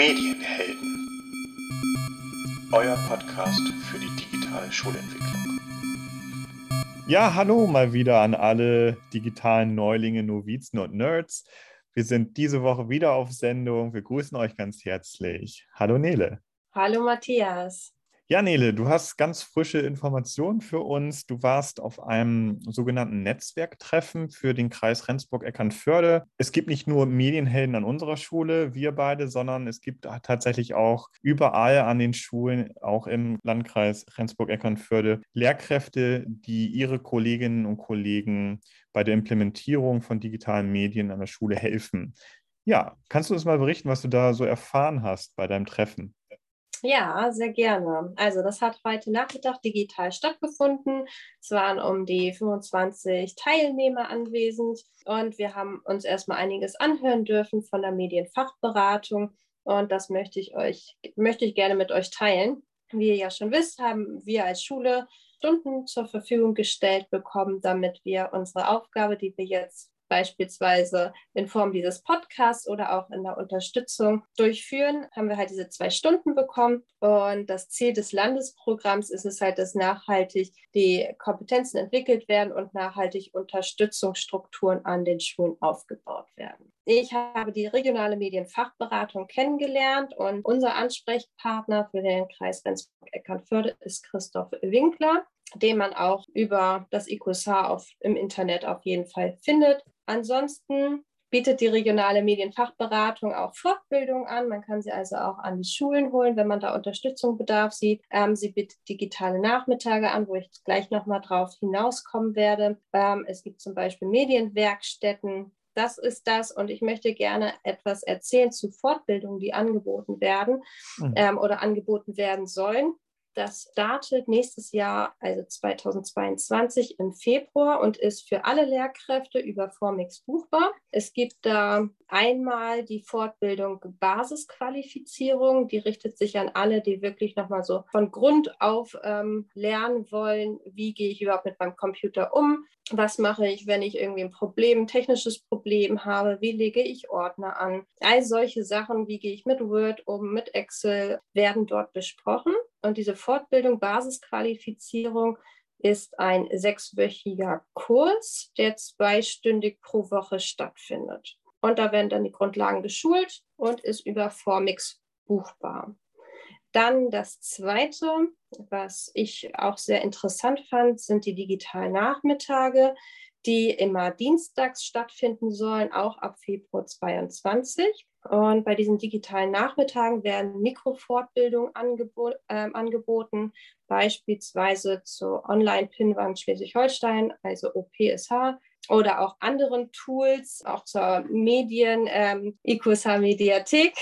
Medienhelden. Euer Podcast für die digitale Schulentwicklung. Ja, hallo mal wieder an alle digitalen Neulinge, Novizen und Nerds. Wir sind diese Woche wieder auf Sendung. Wir grüßen euch ganz herzlich. Hallo Nele. Hallo Matthias. Ja, Nele, du hast ganz frische Informationen für uns. Du warst auf einem sogenannten Netzwerktreffen für den Kreis Rendsburg-Eckernförde. Es gibt nicht nur Medienhelden an unserer Schule, wir beide, sondern es gibt tatsächlich auch überall an den Schulen, auch im Landkreis Rendsburg-Eckernförde, Lehrkräfte, die ihre Kolleginnen und Kollegen bei der Implementierung von digitalen Medien an der Schule helfen. Ja, kannst du uns mal berichten, was du da so erfahren hast bei deinem Treffen? Ja, sehr gerne. Also das hat heute Nachmittag digital stattgefunden. Es waren um die 25 Teilnehmer anwesend und wir haben uns erstmal einiges anhören dürfen von der Medienfachberatung und das möchte ich euch, möchte ich gerne mit euch teilen. Wie ihr ja schon wisst, haben wir als Schule Stunden zur Verfügung gestellt bekommen, damit wir unsere Aufgabe, die wir jetzt beispielsweise in Form dieses Podcasts oder auch in der Unterstützung durchführen, haben wir halt diese zwei Stunden bekommen. Und das Ziel des Landesprogramms ist es halt, dass nachhaltig die Kompetenzen entwickelt werden und nachhaltig Unterstützungsstrukturen an den Schulen aufgebaut werden. Ich habe die regionale Medienfachberatung kennengelernt und unser Ansprechpartner für den Kreis Rendsburg-Eckernförde ist Christoph Winkler den man auch über das IQSH auf, im Internet auf jeden Fall findet. Ansonsten bietet die regionale Medienfachberatung auch Fortbildung an. Man kann sie also auch an die Schulen holen, wenn man da Unterstützung bedarf sieht. Ähm, sie bietet digitale Nachmittage an, wo ich gleich nochmal drauf hinauskommen werde. Ähm, es gibt zum Beispiel Medienwerkstätten. Das ist das. Und ich möchte gerne etwas erzählen zu Fortbildungen, die angeboten werden mhm. ähm, oder angeboten werden sollen. Das startet nächstes Jahr, also 2022 im Februar und ist für alle Lehrkräfte über Formix buchbar. Es gibt da einmal die Fortbildung Basisqualifizierung, die richtet sich an alle, die wirklich nochmal so von Grund auf ähm, lernen wollen, wie gehe ich überhaupt mit meinem Computer um, was mache ich, wenn ich irgendwie ein Problem, ein technisches Problem habe, wie lege ich Ordner an. All solche Sachen, wie gehe ich mit Word um, mit Excel, werden dort besprochen. Und diese Fortbildung, Basisqualifizierung, ist ein sechswöchiger Kurs, der zweistündig pro Woche stattfindet. Und da werden dann die Grundlagen geschult und ist über Formix buchbar. Dann das Zweite, was ich auch sehr interessant fand, sind die digitalen Nachmittage, die immer dienstags stattfinden sollen, auch ab Februar 2022. Und bei diesen digitalen Nachmittagen werden Mikrofortbildungen angebo äh, angeboten, beispielsweise zur Online-Pinwand Schleswig-Holstein, also OPSH, oder auch anderen Tools, auch zur Medien, ähm, IQSH-Mediathek.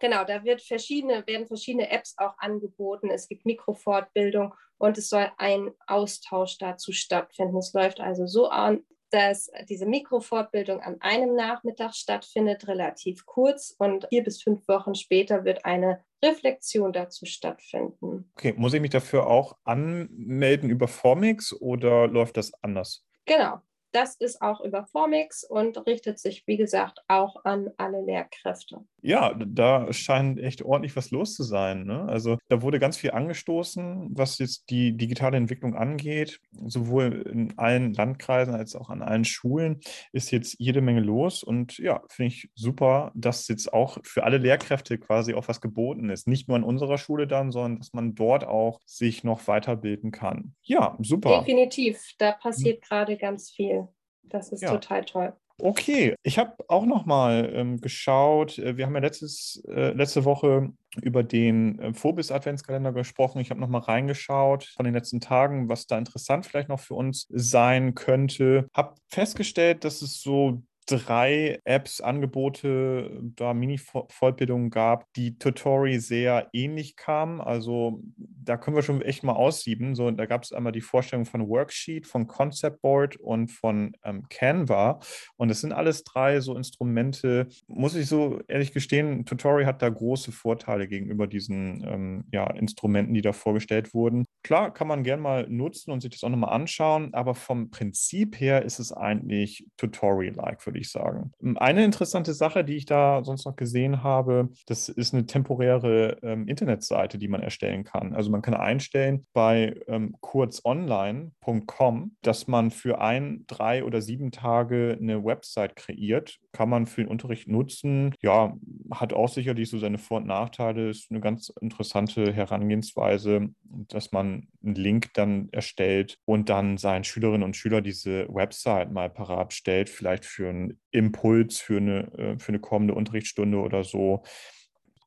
Genau, da wird verschiedene, werden verschiedene Apps auch angeboten. Es gibt Mikrofortbildung und es soll ein Austausch dazu stattfinden. Es läuft also so an, dass diese Mikrofortbildung an einem Nachmittag stattfindet, relativ kurz und vier bis fünf Wochen später wird eine Reflexion dazu stattfinden. Okay, muss ich mich dafür auch anmelden über Formix oder läuft das anders? Genau, das ist auch über Formix und richtet sich, wie gesagt, auch an alle Lehrkräfte. Ja, da scheint echt ordentlich was los zu sein. Ne? Also da wurde ganz viel angestoßen, was jetzt die digitale Entwicklung angeht. Sowohl in allen Landkreisen als auch an allen Schulen ist jetzt jede Menge los. Und ja, finde ich super, dass jetzt auch für alle Lehrkräfte quasi auch was geboten ist. Nicht nur an unserer Schule dann, sondern dass man dort auch sich noch weiterbilden kann. Ja, super. Definitiv, da passiert mhm. gerade ganz viel. Das ist ja. total toll. Okay, ich habe auch noch mal ähm, geschaut. Äh, wir haben ja letztes, äh, letzte Woche über den äh, Phobis-Adventskalender gesprochen. Ich habe noch mal reingeschaut von den letzten Tagen, was da interessant vielleicht noch für uns sein könnte. Habe festgestellt, dass es so drei Apps, Angebote, da Mini-Fortbildungen gab, die Tutori sehr ähnlich kamen. Also da können wir schon echt mal aussieben. So, da gab es einmal die Vorstellung von Worksheet, von Concept Board und von ähm, Canva. Und das sind alles drei so Instrumente. Muss ich so ehrlich gestehen, Tutori hat da große Vorteile gegenüber diesen ähm, ja, Instrumenten, die da vorgestellt wurden. klar, kann man gern mal nutzen und sich das auch nochmal anschauen, aber vom Prinzip her ist es eigentlich Tutorial-like, würde ich sagen. Eine interessante Sache, die ich da sonst noch gesehen habe, das ist eine temporäre ähm, Internetseite, die man erstellen kann. Also man kann einstellen bei ähm, kurzonline.com, dass man für ein, drei oder sieben Tage eine Website kreiert, kann man für den Unterricht nutzen. Ja, hat auch sicherlich so seine Vor- und Nachteile, ist eine ganz interessante Herangehensweise, dass man einen Link dann erstellt und dann seinen Schülerinnen und Schülern diese Website mal parat stellt, vielleicht für einen Impuls für eine, äh, für eine kommende Unterrichtsstunde oder so.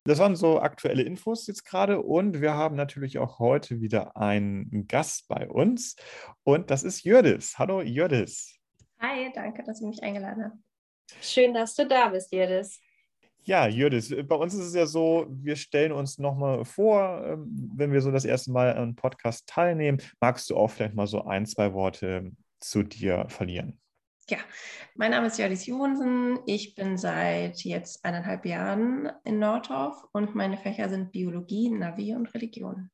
Das waren so aktuelle Infos jetzt gerade und wir haben natürlich auch heute wieder einen Gast bei uns und das ist Jördis. Hallo Jördis. Hi, danke, dass ihr mich eingeladen habt. Schön, dass du da bist, Jördis. Ja, Jördis, bei uns ist es ja so, wir stellen uns nochmal vor, ähm, wenn wir so das erste Mal an einem Podcast teilnehmen. Magst du auch vielleicht mal so ein, zwei Worte zu dir verlieren? Ja, mein Name ist Jördis Johansen. Ich bin seit jetzt eineinhalb Jahren in Nordorf und meine Fächer sind Biologie, Navi und Religion.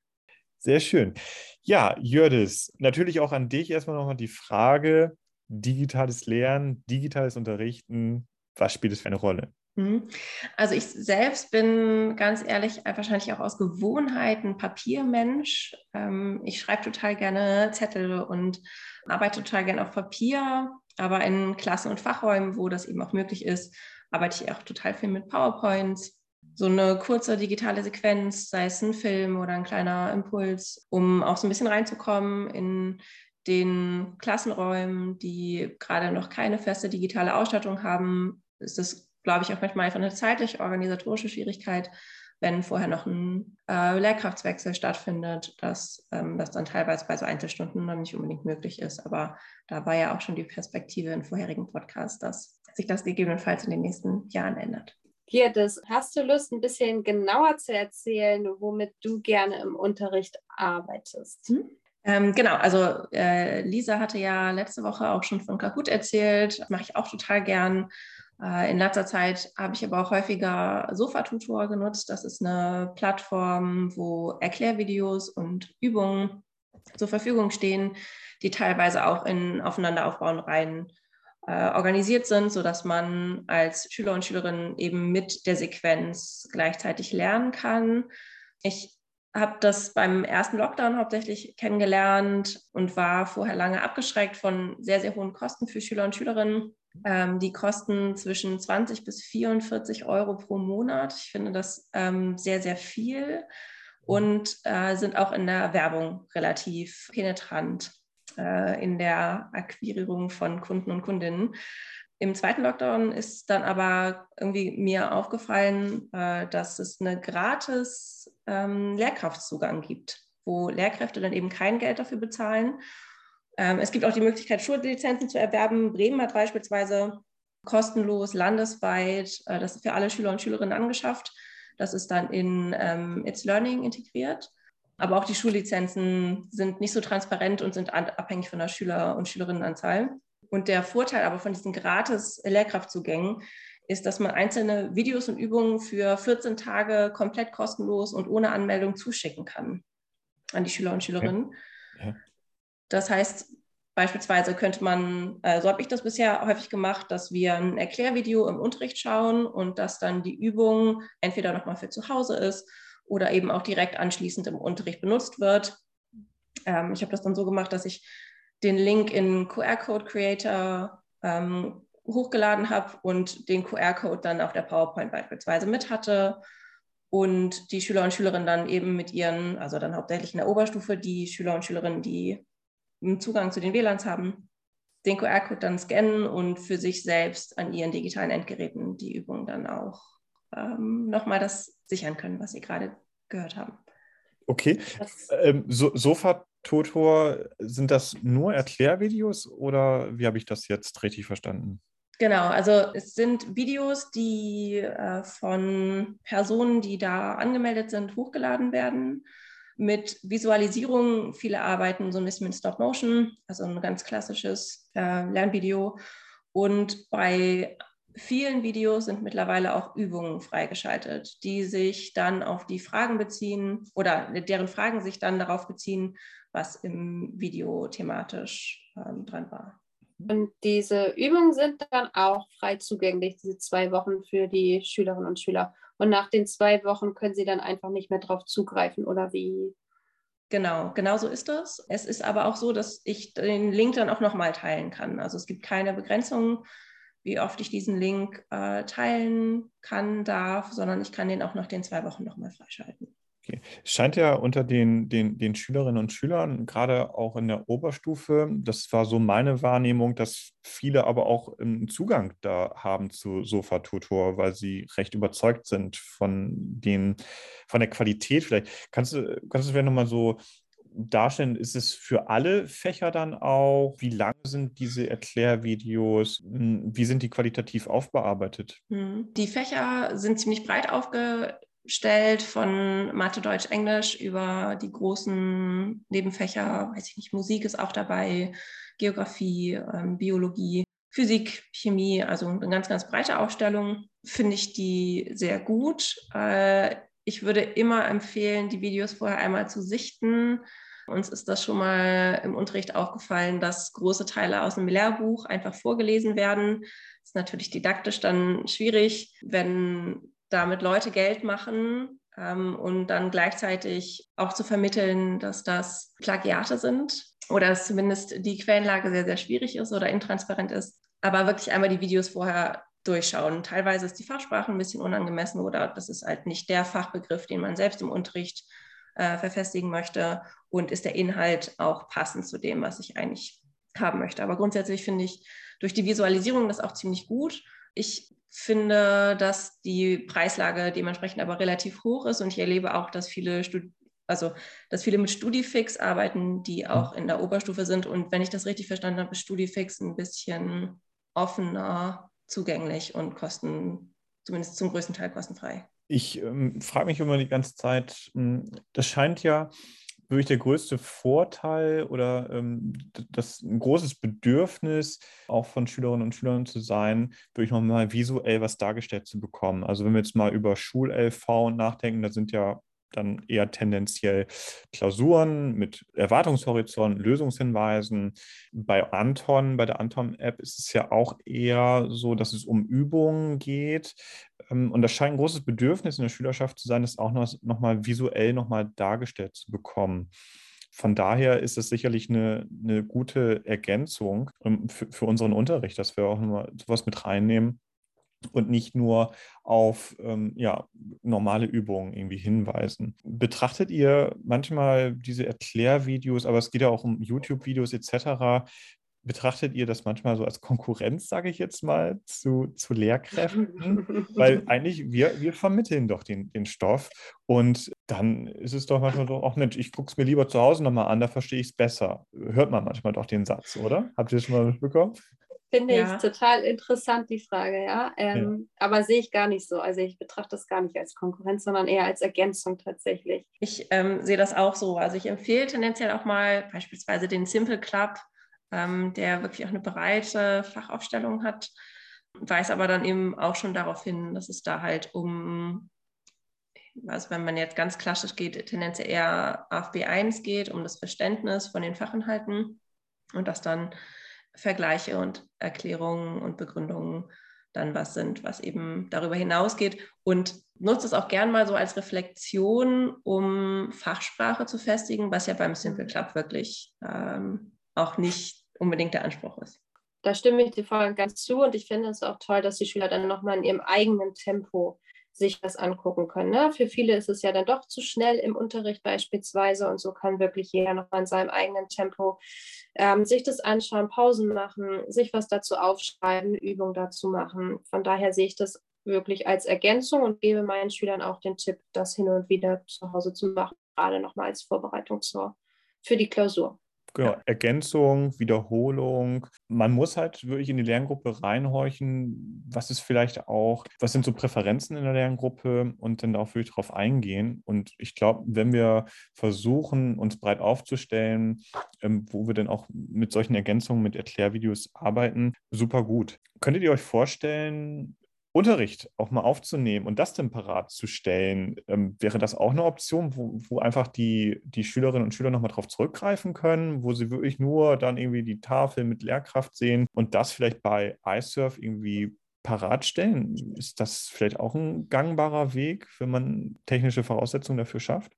Sehr schön. Ja, Jördis, natürlich auch an dich erstmal nochmal die Frage, digitales Lernen, digitales Unterrichten, was spielt es für eine Rolle? Mhm. Also ich selbst bin ganz ehrlich wahrscheinlich auch aus Gewohnheit ein Papiermensch. Ähm, ich schreibe total gerne Zettel und arbeite total gerne auf Papier, aber in Klassen und Fachräumen, wo das eben auch möglich ist, arbeite ich auch total viel mit PowerPoints. So eine kurze digitale Sequenz, sei es ein Film oder ein kleiner Impuls, um auch so ein bisschen reinzukommen in den Klassenräumen, die gerade noch keine feste digitale Ausstattung haben, ist das glaube ich, auch manchmal einfach eine zeitlich organisatorische Schwierigkeit, wenn vorher noch ein äh, Lehrkraftswechsel stattfindet, dass ähm, das dann teilweise bei so Einzelstunden noch nicht unbedingt möglich ist. Aber da war ja auch schon die Perspektive in vorherigen Podcasts, dass sich das gegebenenfalls in den nächsten Jahren ändert. Hier, das hast du Lust, ein bisschen genauer zu erzählen, womit du gerne im Unterricht arbeitest? Hm? Ähm, genau, also äh, Lisa hatte ja letzte Woche auch schon von Kahoot erzählt. Mache ich auch total gern. Äh, in letzter Zeit habe ich aber auch häufiger Sofa-Tutor genutzt. Das ist eine Plattform, wo Erklärvideos und Übungen zur Verfügung stehen, die teilweise auch in aufeinanderaufbauen Reihen äh, organisiert sind, sodass man als Schüler und Schülerin eben mit der Sequenz gleichzeitig lernen kann. Ich habe das beim ersten Lockdown hauptsächlich kennengelernt und war vorher lange abgeschreckt von sehr, sehr hohen Kosten für Schüler und Schülerinnen ähm, die kosten zwischen 20 bis 44 Euro pro Monat. Ich finde das ähm, sehr, sehr viel und äh, sind auch in der Werbung relativ penetrant äh, in der Akquirierung von Kunden und Kundinnen. Im zweiten Lockdown ist dann aber irgendwie mir aufgefallen, äh, dass es eine gratis ähm, Lehrkraftzugang gibt, wo Lehrkräfte dann eben kein Geld dafür bezahlen es gibt auch die Möglichkeit, Schullizenzen zu erwerben. Bremen hat beispielsweise kostenlos landesweit äh, das für alle Schüler und Schülerinnen angeschafft. Das ist dann in ähm, It's Learning integriert. Aber auch die Schullizenzen sind nicht so transparent und sind abhängig von der Schüler- und Schülerinnenanzahl. Und der Vorteil aber von diesen gratis Lehrkraftzugängen ist, dass man einzelne Videos und Übungen für 14 Tage komplett kostenlos und ohne Anmeldung zuschicken kann an die Schüler und Schülerinnen. Ja. Ja. Das heißt, beispielsweise könnte man, äh, so habe ich das bisher häufig gemacht, dass wir ein Erklärvideo im Unterricht schauen und dass dann die Übung entweder nochmal für zu Hause ist oder eben auch direkt anschließend im Unterricht benutzt wird. Ähm, ich habe das dann so gemacht, dass ich den Link in QR-Code Creator ähm, hochgeladen habe und den QR-Code dann auf der PowerPoint beispielsweise mit hatte und die Schüler und Schülerinnen dann eben mit ihren, also dann hauptsächlich in der Oberstufe, die Schüler und Schülerinnen, die Zugang zu den WLANs haben, den QR-Code dann scannen und für sich selbst an ihren digitalen Endgeräten die Übung dann auch ähm, nochmal das sichern können, was sie gerade gehört haben. Okay. Ähm, so, Sofa-Tutor, sind das nur Erklärvideos oder wie habe ich das jetzt richtig verstanden? Genau, also es sind Videos, die äh, von Personen, die da angemeldet sind, hochgeladen werden mit Visualisierung. Viele arbeiten so ein bisschen mit Stop Motion, also ein ganz klassisches äh, Lernvideo. Und bei vielen Videos sind mittlerweile auch Übungen freigeschaltet, die sich dann auf die Fragen beziehen oder deren Fragen sich dann darauf beziehen, was im Video thematisch ähm, dran war. Und diese Übungen sind dann auch frei zugänglich, diese zwei Wochen für die Schülerinnen und Schüler. Und nach den zwei Wochen können sie dann einfach nicht mehr darauf zugreifen oder wie? Genau, genau so ist das. Es ist aber auch so, dass ich den Link dann auch nochmal teilen kann. Also es gibt keine Begrenzung wie oft ich diesen Link äh, teilen kann, darf, sondern ich kann den auch nach den zwei Wochen nochmal freischalten. Okay. Es scheint ja unter den, den, den Schülerinnen und Schülern, gerade auch in der Oberstufe, das war so meine Wahrnehmung, dass viele aber auch einen Zugang da haben zu Sofa-Tutor, weil sie recht überzeugt sind von, den, von der Qualität. Vielleicht kannst du, kannst du vielleicht nochmal so darstellen, ist es für alle Fächer dann auch? Wie lang sind diese Erklärvideos? Hm, wie sind die qualitativ aufbearbeitet? Hm, die Fächer sind ziemlich breit aufgestellt, von Mathe, Deutsch, Englisch über die großen Nebenfächer, weiß ich nicht, Musik ist auch dabei, Geografie, ähm, Biologie. Physik, Chemie, also eine ganz, ganz breite Aufstellung, finde ich die sehr gut. Äh, ich würde immer empfehlen, die Videos vorher einmal zu sichten, uns ist das schon mal im Unterricht aufgefallen, dass große Teile aus einem Lehrbuch einfach vorgelesen werden. Das ist natürlich didaktisch dann schwierig, wenn damit Leute Geld machen ähm, und dann gleichzeitig auch zu vermitteln, dass das Plagiate sind oder dass zumindest die Quellenlage sehr, sehr schwierig ist oder intransparent ist. Aber wirklich einmal die Videos vorher durchschauen. Teilweise ist die Fachsprache ein bisschen unangemessen oder das ist halt nicht der Fachbegriff, den man selbst im Unterricht äh, verfestigen möchte und ist der Inhalt auch passend zu dem, was ich eigentlich haben möchte. Aber grundsätzlich finde ich durch die Visualisierung das auch ziemlich gut. Ich finde, dass die Preislage dementsprechend aber relativ hoch ist und ich erlebe auch, dass viele Stud also dass viele mit StudiFix arbeiten, die auch in der Oberstufe sind. Und wenn ich das richtig verstanden habe, ist StudiFix ein bisschen offener zugänglich und kosten, zumindest zum größten Teil kostenfrei. Ich ähm, frage mich immer die ganze Zeit, hm, das scheint ja wirklich der größte Vorteil oder ähm, das ein großes Bedürfnis auch von Schülerinnen und Schülern zu sein, wirklich nochmal visuell was dargestellt zu bekommen. Also wenn wir jetzt mal über Schul-LV nachdenken, da sind ja dann eher tendenziell Klausuren mit Erwartungshorizont, Lösungshinweisen. Bei Anton, bei der Anton-App ist es ja auch eher so, dass es um Übungen geht. Ähm, und das scheint ein großes Bedürfnis in der Schülerschaft zu sein, das auch noch, noch mal visuell noch mal dargestellt zu bekommen. Von daher ist es sicherlich eine, eine gute Ergänzung ähm, für, für unseren Unterricht, dass wir auch nochmal sowas mit reinnehmen und nicht nur auf ähm, ja, normale Übungen irgendwie hinweisen. Betrachtet ihr manchmal diese Erklärvideos, aber es geht ja auch um YouTube-Videos etc., betrachtet ihr das manchmal so als Konkurrenz, sage ich jetzt mal, zu, zu Lehrkräften? Weil eigentlich wir, wir vermitteln doch den, den Stoff und dann ist es doch manchmal so, ach Mensch, ich gucke es mir lieber zu Hause nochmal an, da verstehe ich es besser. Hört man manchmal doch den Satz, oder? Habt ihr das schon mal mitbekommen? Finde ja. ich total interessant, die Frage, ja. Ähm, ja. Aber sehe ich gar nicht so. Also ich betrachte das gar nicht als Konkurrenz, sondern eher als Ergänzung tatsächlich. Ich ähm, sehe das auch so. Also ich empfehle tendenziell auch mal beispielsweise den Simple Club, ähm, der wirklich auch eine breite Fachaufstellung hat, weist aber dann eben auch schon darauf hin, dass es da halt um also wenn man jetzt ganz klassisch geht, tendenziell eher AFB 1 geht, um das Verständnis von den Fachinhalten und dass dann Vergleiche und Erklärungen und Begründungen dann was sind, was eben darüber hinausgeht. Und nutzt es auch gern mal so als Reflexion, um Fachsprache zu festigen, was ja beim Simple Club wirklich ähm, auch nicht unbedingt der Anspruch ist. Da stimme ich dir voll ganz zu und ich finde es auch toll, dass die Schüler dann nochmal in ihrem eigenen Tempo sich das angucken können. Ne? Für viele ist es ja dann doch zu schnell im Unterricht beispielsweise und so kann wirklich jeder noch in seinem eigenen Tempo ähm, sich das anschauen, Pausen machen, sich was dazu aufschreiben, Übung dazu machen. Von daher sehe ich das wirklich als Ergänzung und gebe meinen Schülern auch den Tipp, das hin und wieder zu Hause zu machen, gerade nochmal als Vorbereitung zur, für die Klausur. Genau, Ja. Ergänzung, Wiederholung. Man muss halt wirklich in die Lerngruppe reinhorchen. Was ist vielleicht auch, was sind so Präferenzen in der Lerngruppe und dann auch wirklich darauf eingehen. Und ich glaube, wenn wir versuchen, uns breit aufzustellen, ähm, wo wir dann auch mit solchen Ergänzungen, mit Erklärvideos arbeiten, super gut. Könntet ihr euch vorstellen, Unterricht auch mal aufzunehmen und das dann parat zu stellen, ähm, wäre das auch eine Option, wo, wo einfach die, die Schülerinnen und Schüler nochmal drauf zurückgreifen können, wo sie wirklich nur dann irgendwie die Tafel mit Lehrkraft sehen und das vielleicht bei iSurf irgendwie parat stellen? Ist das vielleicht auch ein gangbarer Weg, wenn man technische Voraussetzungen dafür schafft?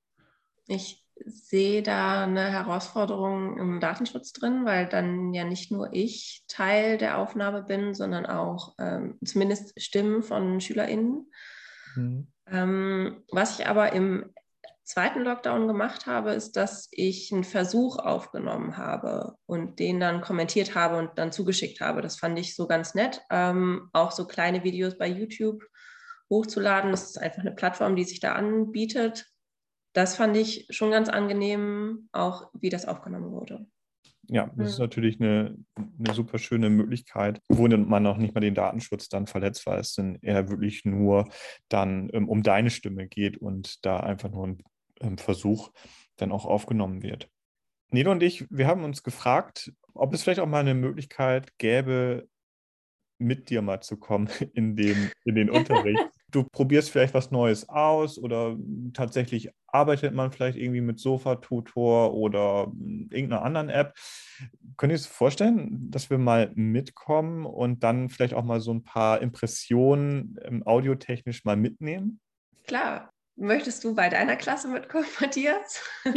Ich sehe da eine Herausforderung im Datenschutz drin, weil dann ja nicht nur ich Teil der Aufnahme bin, sondern auch ähm, zumindest Stimmen von SchülerInnen. Mhm. Ähm, was ich aber im zweiten Lockdown gemacht habe, ist, dass ich einen Versuch aufgenommen habe und den dann kommentiert habe und dann zugeschickt habe. Das fand ich so ganz nett. Ähm, auch so kleine Videos bei YouTube hochzuladen. Das ist einfach eine Plattform, die sich da anbietet. Das fand ich schon ganz angenehm, auch wie das aufgenommen wurde. Ja, das ist natürlich eine, eine super schöne Möglichkeit, wo man auch nicht mal den Datenschutz dann verletzt, weil es dann eher wirklich nur dann ähm, um deine Stimme geht und da einfach nur ein ähm, Versuch dann auch aufgenommen wird. Nilo und ich, wir haben uns gefragt, ob es vielleicht auch mal eine Möglichkeit gäbe, mit dir mal zu kommen in den, in den Unterricht. Du probierst vielleicht was Neues aus oder tatsächlich arbeitet man vielleicht irgendwie mit Sofa-Tutor oder mm, irgendeiner anderen App. Könnt ihr es vorstellen, dass wir mal mitkommen und dann vielleicht auch mal so ein paar Impressionen ähm, audiotechnisch mal mitnehmen? Klar. Möchtest du bei deiner Klasse mitkommen, Matthias?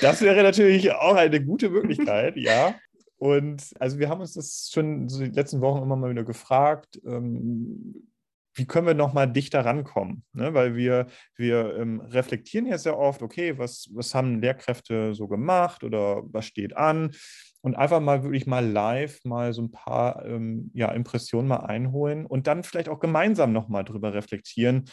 Das wäre natürlich auch eine gute Möglichkeit, ja. Und also wir haben uns das schon so die letzten Wochen immer mal wieder gefragt, ähm, wie können wir nochmal dichter rankommen? Ne? Weil wir, wir ähm, reflektieren ja sehr oft, okay, was, was haben Lehrkräfte so gemacht oder was steht an? Und einfach mal wirklich mal live mal so ein paar ähm, ja, Impressionen mal einholen und dann vielleicht auch gemeinsam nochmal drüber reflektieren,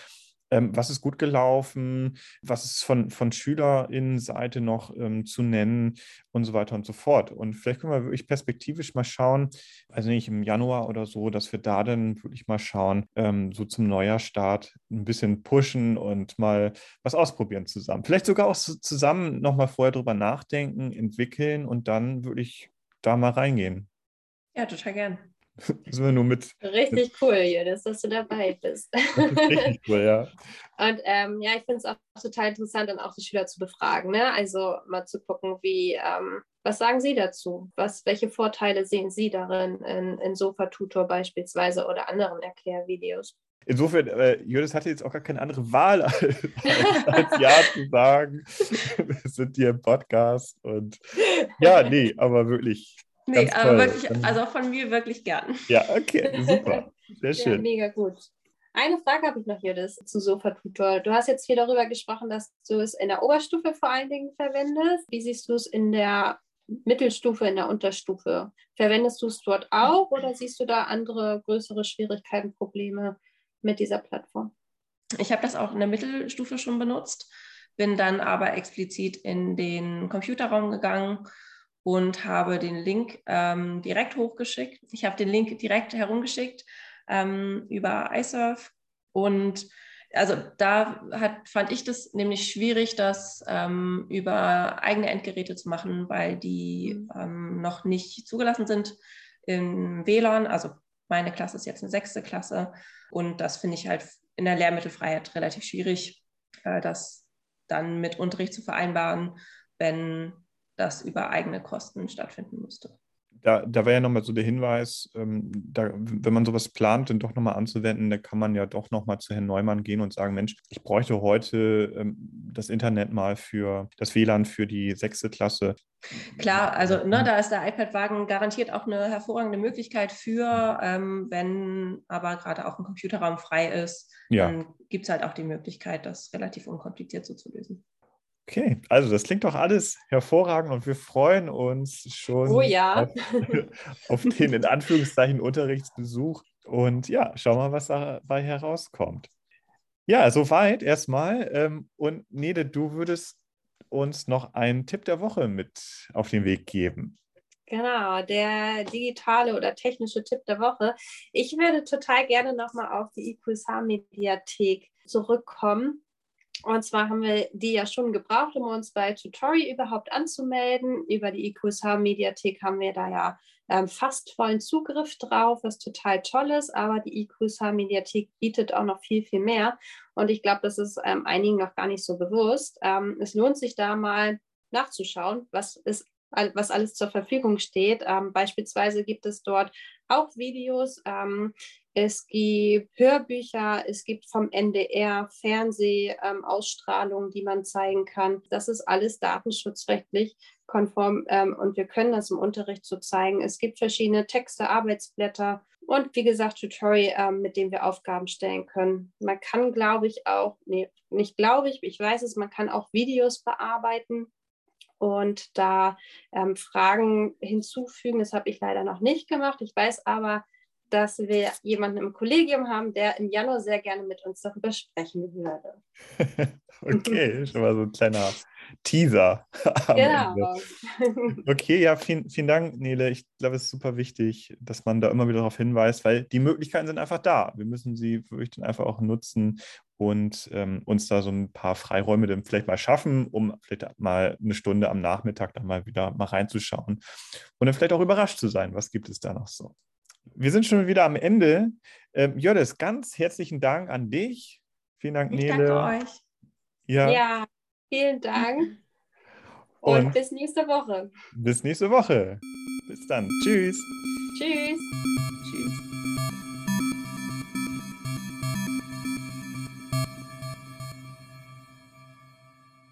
was ist gut gelaufen, was ist von, von SchülerInnenseite noch ähm, zu nennen und so weiter und so fort. Und vielleicht können wir wirklich perspektivisch mal schauen, also nicht im Januar oder so, dass wir da dann wirklich mal schauen, ähm, so zum Neujahrstart ein bisschen pushen und mal was ausprobieren zusammen. Vielleicht sogar auch zusammen nochmal vorher drüber nachdenken, entwickeln und dann wirklich da mal reingehen. Ja, total gern. Sind wir nur mit. Richtig cool, Judith, dass du dabei bist. Richtig cool, ja. Und ähm, ja, ich finde es auch total interessant, dann auch die Schüler zu befragen. Ne? Also mal zu gucken, wie, ähm, was sagen Sie dazu? Was, welche Vorteile sehen Sie darin in, in Sofa-Tutor beispielsweise oder anderen Erklärvideos? Insofern, äh, Judith hatte jetzt auch gar keine andere Wahl, als, als Ja zu sagen. Wir sind hier im Podcast und ja, nee, aber wirklich. Nee, Ganz aber toll. wirklich, also von mir wirklich gern. Ja, okay, super. Sehr Ja, schön. mega gut. Eine Frage habe ich noch, Judith, zu Sofa-Tutor. Du hast jetzt viel darüber gesprochen, dass du es in der Oberstufe vor allen Dingen verwendest. Wie siehst du es in der Mittelstufe, in der Unterstufe? Verwendest du es dort auch oder siehst du da andere größere Schwierigkeiten, Probleme mit dieser Plattform? Ich habe das auch in der Mittelstufe schon benutzt, bin dann aber explizit in den Computerraum gegangen und habe den Link ähm, direkt hochgeschickt. Ich habe den Link direkt herumgeschickt ähm, über iSurf und also da hat, fand ich das nämlich schwierig, das ähm, über eigene Endgeräte zu machen, weil die Mhm. ähm, noch nicht zugelassen sind im WLAN. Also meine Klasse ist jetzt eine sechste Klasse und das finde ich halt in der Lehrmittelfreiheit relativ schwierig, äh, das dann mit Unterricht zu vereinbaren, wenn das über eigene Kosten stattfinden müsste. Da, da wäre ja nochmal so der Hinweis, ähm, da, wenn man sowas plant, dann doch nochmal anzuwenden, da kann man ja doch nochmal zu Herrn Neumann gehen und sagen, Mensch, ich bräuchte heute ähm, das Internet mal für das WLAN für die sechste Klasse. Klar, also ne, da ist der iPad-Wagen garantiert auch eine hervorragende Möglichkeit für, ähm, wenn aber gerade auch ein Computerraum frei ist, Ja. dann gibt es halt auch die Möglichkeit, das relativ unkompliziert so zu lösen. Okay, also das klingt doch alles hervorragend und wir freuen uns schon Oh ja. auf, auf den in Anführungszeichen Unterrichtsbesuch. Und ja, schauen wir mal, was dabei herauskommt. Ja, soweit erstmal. Ähm, und Nede, du würdest uns noch einen Tipp der Woche mit auf den Weg geben. Genau, der digitale oder technische Tipp der Woche. Ich würde total gerne nochmal auf die IQSH-Mediathek zurückkommen. Und zwar haben wir die ja schon gebraucht, um uns bei Tutori überhaupt anzumelden. Über die IQSH-Mediathek haben wir da ja ähm, fast vollen Zugriff drauf, was total toll ist. Aber die IQSH-Mediathek bietet auch noch viel, viel mehr. Und ich glaube, das ist ähm, einigen noch gar nicht so bewusst. Ähm, es lohnt sich da mal nachzuschauen, was ist was alles zur Verfügung steht. Ähm, beispielsweise gibt es dort auch Videos, ähm, es gibt Hörbücher, es gibt vom NDR Fernsehausstrahlungen, ähm, die man zeigen kann. Das ist alles datenschutzrechtlich konform ähm, und wir können das im Unterricht so zeigen. Es gibt verschiedene Texte, Arbeitsblätter und wie gesagt Tutorial, ähm, mit dem wir Aufgaben stellen können. Man kann, glaube ich, auch, nee, nicht glaube ich, ich weiß es, man kann auch Videos bearbeiten und da ähm, Fragen hinzufügen. Das habe ich leider noch nicht gemacht. Ich weiß aber, dass wir jemanden im Kollegium haben, der im Januar sehr gerne mit uns darüber sprechen würde. okay, schon mal so ein kleiner Teaser. genau. okay, ja, vielen, vielen Dank, Nele. Ich glaube, es ist super wichtig, dass man da immer wieder darauf hinweist, weil die Möglichkeiten sind einfach da. Wir müssen sie wirklich dann einfach auch nutzen und ähm, uns da so ein paar Freiräume dann vielleicht mal schaffen, um vielleicht mal eine Stunde am Nachmittag dann mal wieder mal reinzuschauen und dann vielleicht auch überrascht zu sein, was gibt es da noch so. Wir sind schon wieder am Ende. Ähm, Jördis, ganz herzlichen Dank an dich. Vielen Dank, ich Nele. Danke euch. Ja. ja, vielen Dank. Und, und bis nächste Woche. Bis nächste Woche. Bis dann. Tschüss. Tschüss. Tschüss.